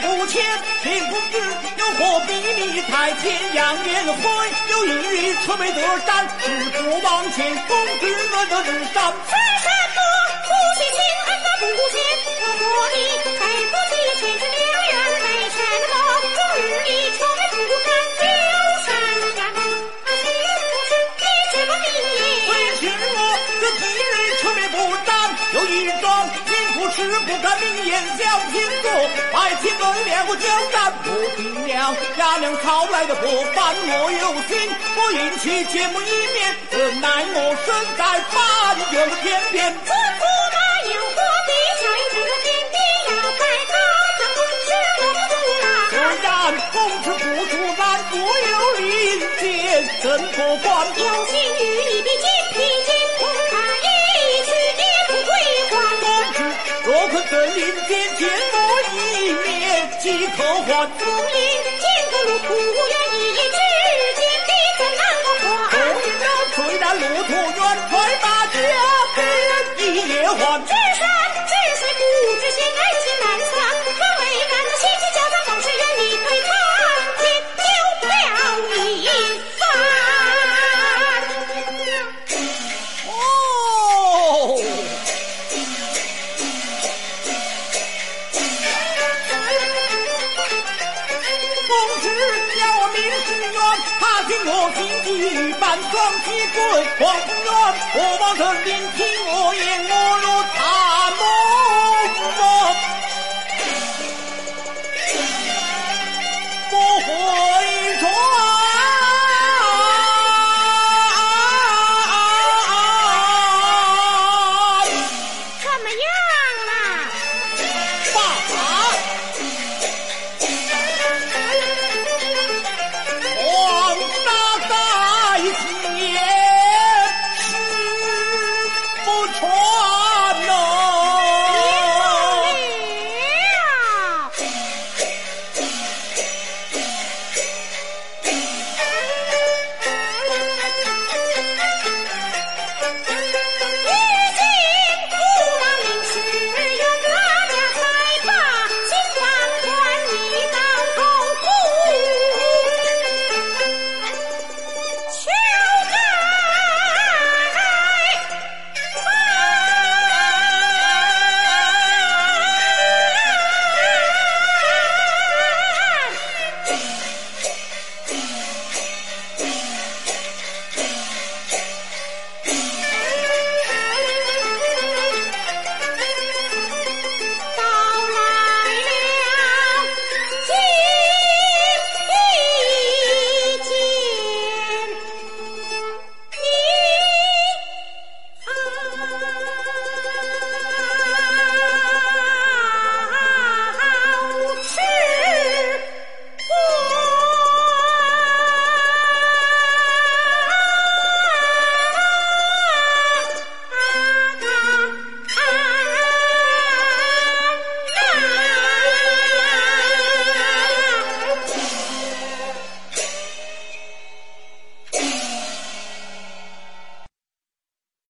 不欠，秦公子有何秘密太前？扬言会有一车没得战，只不往前。公子论得日上，为什么夫妻情恩那不浅？我和你配夫妻千之贫富吃不敢明言小天作，爱情恩怨我交战，不平了衙娘操来的过犯我有心，我因其节目一面，怎奈我身在半有天边。祖父那有我的孝有这个天地要拜他，怎么是我不住虽？然公子不出难，我有灵剑，怎可管？有心与你若肯真灵剑，见我一面，即可还。竹林见个路途远，一指间地怎难个公还？子虽然路途远，快把家变一夜还。知山知水不知仙，人心难急，半双膝跪黄风乱。我望着聆听我言，